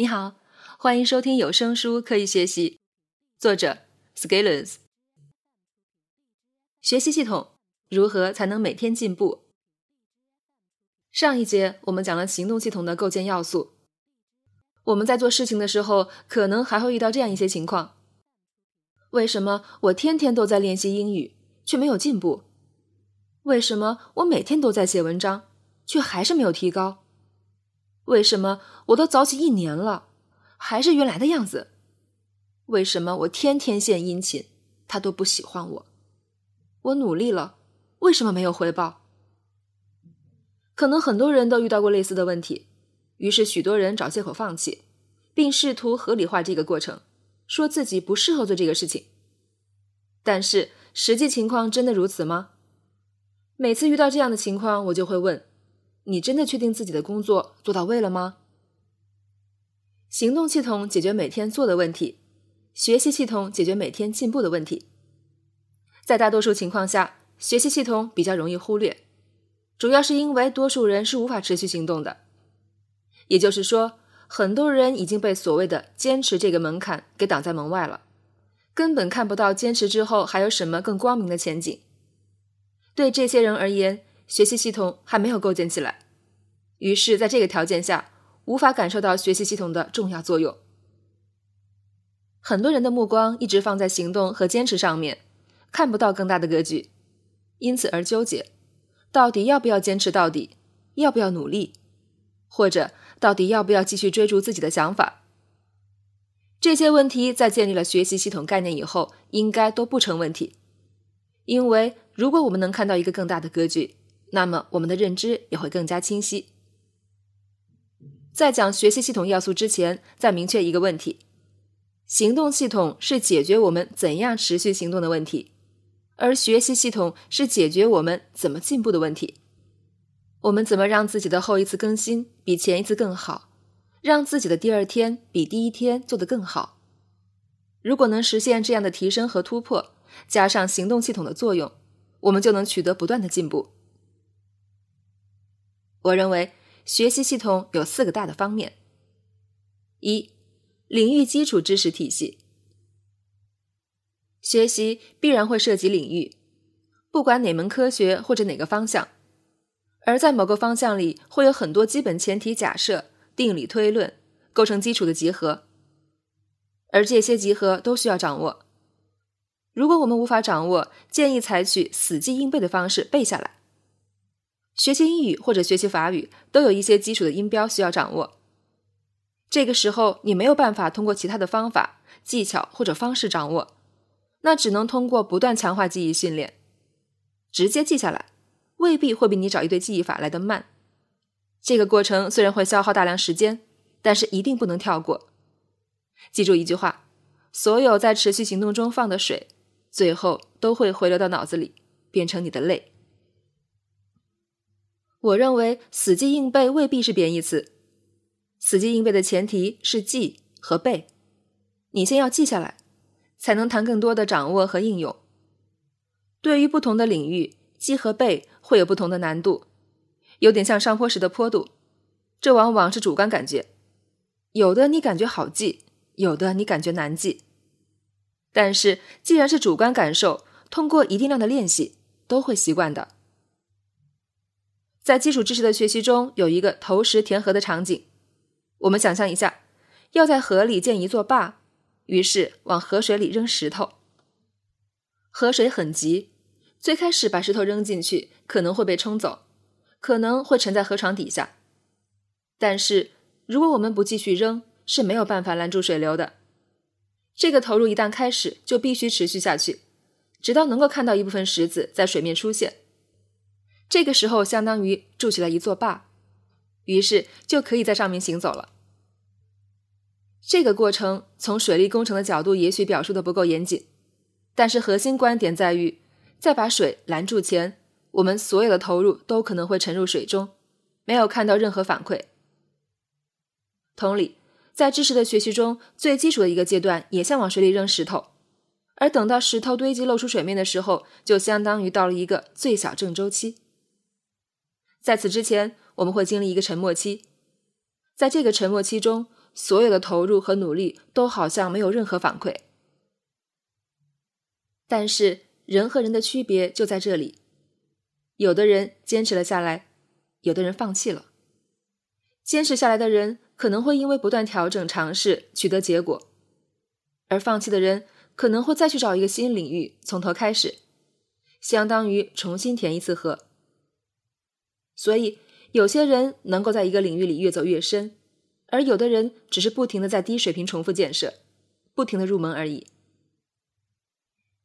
你好，欢迎收听有声书《刻意学习》，作者 Scalers。学习系统如何才能每天进步？上一节我们讲了行动系统的构建要素。我们在做事情的时候，可能还会遇到这样一些情况：为什么我天天都在练习英语，却没有进步？为什么我每天都在写文章，却还是没有提高？为什么我都早起一年了，还是原来的样子？为什么我天天献殷勤，他都不喜欢我？我努力了，为什么没有回报？可能很多人都遇到过类似的问题，于是许多人找借口放弃，并试图合理化这个过程，说自己不适合做这个事情。但是实际情况真的如此吗？每次遇到这样的情况，我就会问。你真的确定自己的工作做到位了吗？行动系统解决每天做的问题，学习系统解决每天进步的问题。在大多数情况下，学习系统比较容易忽略，主要是因为多数人是无法持续行动的。也就是说，很多人已经被所谓的坚持这个门槛给挡在门外了，根本看不到坚持之后还有什么更光明的前景。对这些人而言，学习系统还没有构建起来，于是，在这个条件下，无法感受到学习系统的重要作用。很多人的目光一直放在行动和坚持上面，看不到更大的格局，因此而纠结：到底要不要坚持到底？要不要努力？或者，到底要不要继续追逐自己的想法？这些问题在建立了学习系统概念以后，应该都不成问题，因为如果我们能看到一个更大的格局。那么，我们的认知也会更加清晰。在讲学习系统要素之前，再明确一个问题：行动系统是解决我们怎样持续行动的问题，而学习系统是解决我们怎么进步的问题。我们怎么让自己的后一次更新比前一次更好，让自己的第二天比第一天做得更好？如果能实现这样的提升和突破，加上行动系统的作用，我们就能取得不断的进步。我认为学习系统有四个大的方面：一、领域基础知识体系。学习必然会涉及领域，不管哪门科学或者哪个方向，而在某个方向里会有很多基本前提假设、定理推论构成基础的集合，而这些集合都需要掌握。如果我们无法掌握，建议采取死记硬背的方式背下来。学习英语或者学习法语都有一些基础的音标需要掌握。这个时候你没有办法通过其他的方法、技巧或者方式掌握，那只能通过不断强化记忆训练。直接记下来，未必会比你找一堆记忆法来得慢。这个过程虽然会消耗大量时间，但是一定不能跳过。记住一句话：所有在持续行动中放的水，最后都会回流到脑子里，变成你的泪。我认为死记硬背未必是贬义词，死记硬背的前提是记和背，你先要记下来，才能谈更多的掌握和应用。对于不同的领域，记和背会有不同的难度，有点像上坡时的坡度，这往往是主观感觉，有的你感觉好记，有的你感觉难记。但是既然是主观感受，通过一定量的练习，都会习惯的。在基础知识的学习中，有一个投石填河的场景。我们想象一下，要在河里建一座坝，于是往河水里扔石头。河水很急，最开始把石头扔进去可能会被冲走，可能会沉在河床底下。但是如果我们不继续扔，是没有办法拦住水流的。这个投入一旦开始，就必须持续下去，直到能够看到一部分石子在水面出现。这个时候，相当于筑起了一座坝，于是就可以在上面行走了。这个过程从水利工程的角度也许表述的不够严谨，但是核心观点在于，在把水拦住前，我们所有的投入都可能会沉入水中，没有看到任何反馈。同理，在知识的学习中，最基础的一个阶段也像往水里扔石头，而等到石头堆积露出水面的时候，就相当于到了一个最小正周期。在此之前，我们会经历一个沉默期，在这个沉默期中，所有的投入和努力都好像没有任何反馈。但是人和人的区别就在这里，有的人坚持了下来，有的人放弃了。坚持下来的人可能会因为不断调整、尝试取得结果，而放弃的人可能会再去找一个新领域，从头开始，相当于重新填一次河。所以，有些人能够在一个领域里越走越深，而有的人只是不停的在低水平重复建设，不停的入门而已。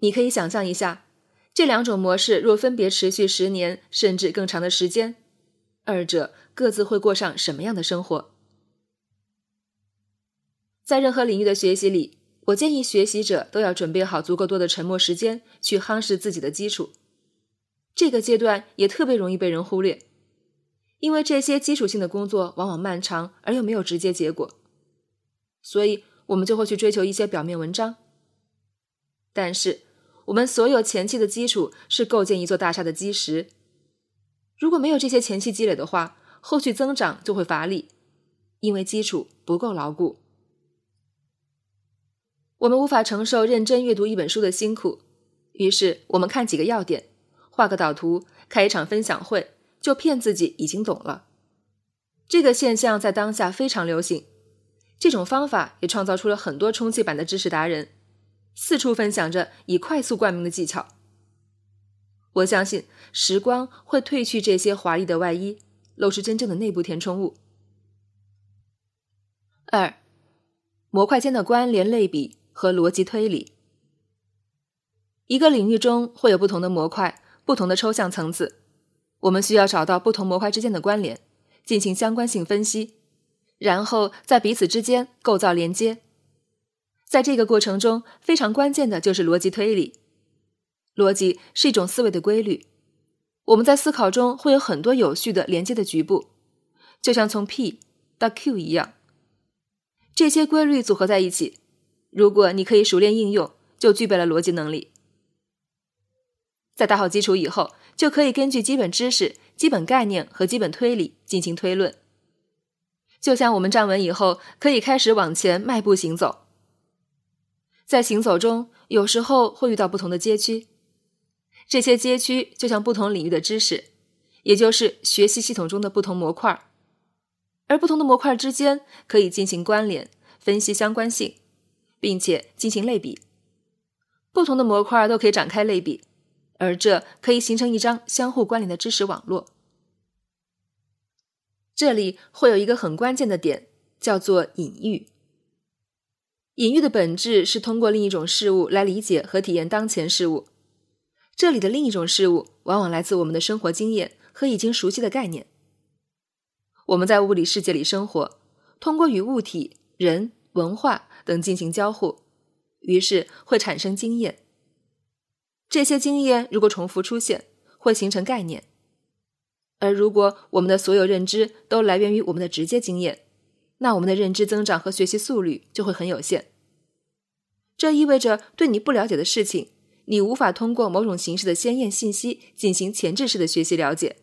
你可以想象一下，这两种模式若分别持续十年甚至更长的时间，二者各自会过上什么样的生活？在任何领域的学习里，我建议学习者都要准备好足够多的沉默时间去夯实自己的基础。这个阶段也特别容易被人忽略，因为这些基础性的工作往往漫长而又没有直接结果，所以我们就会去追求一些表面文章。但是，我们所有前期的基础是构建一座大厦的基石。如果没有这些前期积累的话，后续增长就会乏力，因为基础不够牢固。我们无法承受认真阅读一本书的辛苦，于是我们看几个要点，画个导图，开一场分享会，就骗自己已经懂了。这个现象在当下非常流行，这种方法也创造出了很多充气版的知识达人。四处分享着以快速冠名的技巧。我相信时光会褪去这些华丽的外衣，露出真正的内部填充物。二，模块间的关联类比和逻辑推理。一个领域中会有不同的模块，不同的抽象层次，我们需要找到不同模块之间的关联，进行相关性分析，然后在彼此之间构造连接。在这个过程中，非常关键的就是逻辑推理。逻辑是一种思维的规律，我们在思考中会有很多有序的连接的局部，就像从 P 到 Q 一样。这些规律组合在一起，如果你可以熟练应用，就具备了逻辑能力。在打好基础以后，就可以根据基本知识、基本概念和基本推理进行推论。就像我们站稳以后，可以开始往前迈步行走。在行走中，有时候会遇到不同的街区，这些街区就像不同领域的知识，也就是学习系统中的不同模块，而不同的模块之间可以进行关联、分析相关性，并且进行类比。不同的模块都可以展开类比，而这可以形成一张相互关联的知识网络。这里会有一个很关键的点，叫做隐喻。隐喻的本质是通过另一种事物来理解和体验当前事物。这里的另一种事物往往来自我们的生活经验和已经熟悉的概念。我们在物理世界里生活，通过与物体、人、文化等进行交互，于是会产生经验。这些经验如果重复出现，会形成概念。而如果我们的所有认知都来源于我们的直接经验，那我们的认知增长和学习速率就会很有限。这意味着，对你不了解的事情，你无法通过某种形式的鲜艳信息进行前置式的学习了解，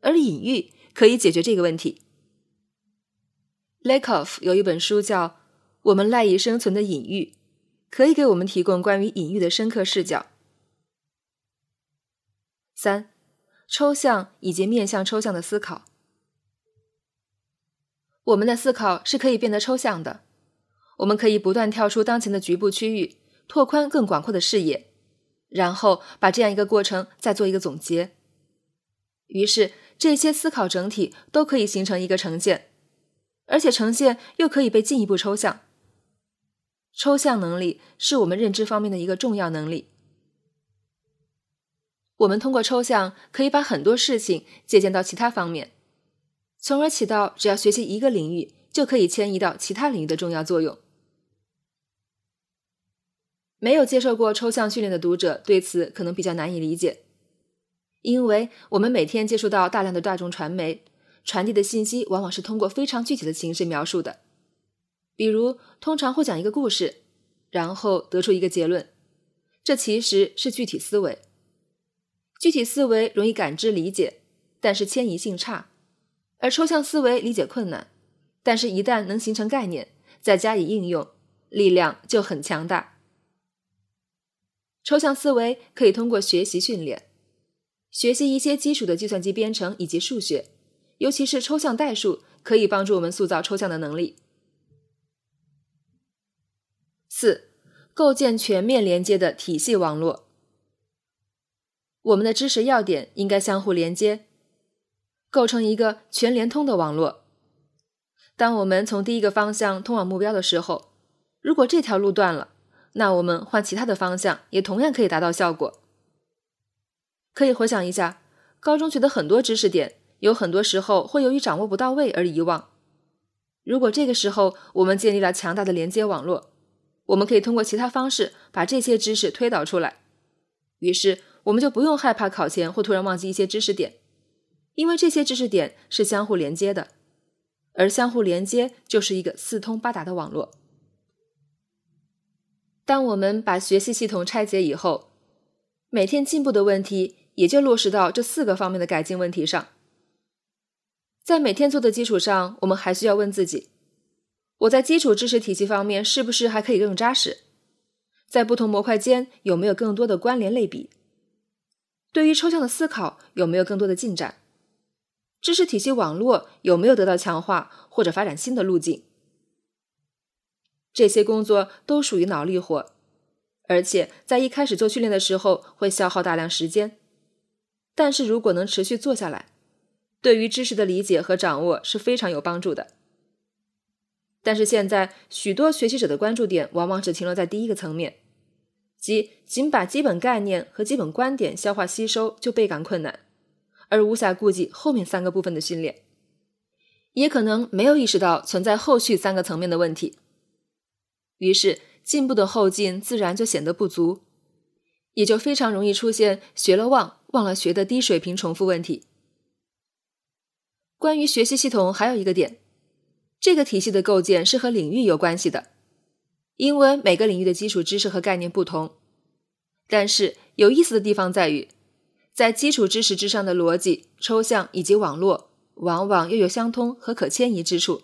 而隐喻可以解决这个问题。Lakoff 有一本书叫《我们赖以生存的隐喻》，可以给我们提供关于隐喻的深刻视角。三、抽象以及面向抽象的思考。我们的思考是可以变得抽象的，我们可以不断跳出当前的局部区域，拓宽更广阔的视野，然后把这样一个过程再做一个总结。于是，这些思考整体都可以形成一个呈现，而且呈现又可以被进一步抽象。抽象能力是我们认知方面的一个重要能力。我们通过抽象可以把很多事情借鉴到其他方面。从而起到只要学习一个领域就可以迁移到其他领域的重要作用。没有接受过抽象训练的读者对此可能比较难以理解，因为我们每天接触到大量的大众传媒，传递的信息往往是通过非常具体的形式描述的，比如通常会讲一个故事，然后得出一个结论，这其实是具体思维。具体思维容易感知理解，但是迁移性差。而抽象思维理解困难，但是，一旦能形成概念，再加以应用，力量就很强大。抽象思维可以通过学习训练，学习一些基础的计算机编程以及数学，尤其是抽象代数，可以帮助我们塑造抽象的能力。四、构建全面连接的体系网络。我们的知识要点应该相互连接，构成一个全连通的网络。当我们从第一个方向通往目标的时候，如果这条路断了，那我们换其他的方向也同样可以达到效果。可以回想一下，高中学的很多知识点，有很多时候会由于掌握不到位而遗忘。如果这个时候我们建立了强大的连接网络，我们可以通过其他方式把这些知识推导出来。于是我们就不用害怕考前会突然忘记一些知识点，因为这些知识点是相互连接的。而相互连接就是一个四通八达的网络。当我们把学习系统拆解以后，每天进步的问题也就落实到这四个方面的改进问题上。在每天做的基础上，我们还需要问自己：我在基础知识体系方面是不是还可以更扎实？在不同模块间有没有更多的关联类比？对于抽象的思考有没有更多的进展？知识体系网络有没有得到强化或者发展新的路径？这些工作都属于脑力活，而且在一开始做训练的时候会消耗大量时间。但是如果能持续做下来，对于知识的理解和掌握是非常有帮助的。但是现在许多学习者的关注点往往只停留在第一个层面，即仅把基本概念和基本观点消化吸收就倍感困难。而无暇顾及后面三个部分的训练，也可能没有意识到存在后续三个层面的问题，于是进步的后劲自然就显得不足，也就非常容易出现学了忘、忘了学的低水平重复问题。关于学习系统还有一个点，这个体系的构建是和领域有关系的，因为每个领域的基础知识和概念不同，但是有意思的地方在于。在基础知识之上的逻辑、抽象以及网络，往往又有相通和可迁移之处。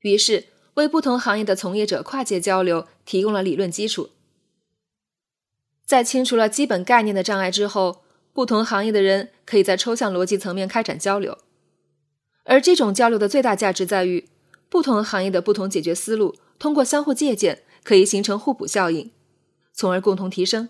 于是，为不同行业的从业者跨界交流提供了理论基础。在清除了基本概念的障碍之后，不同行业的人可以在抽象逻辑层面开展交流。而这种交流的最大价值在于，不同行业的不同解决思路通过相互借鉴，可以形成互补效应，从而共同提升。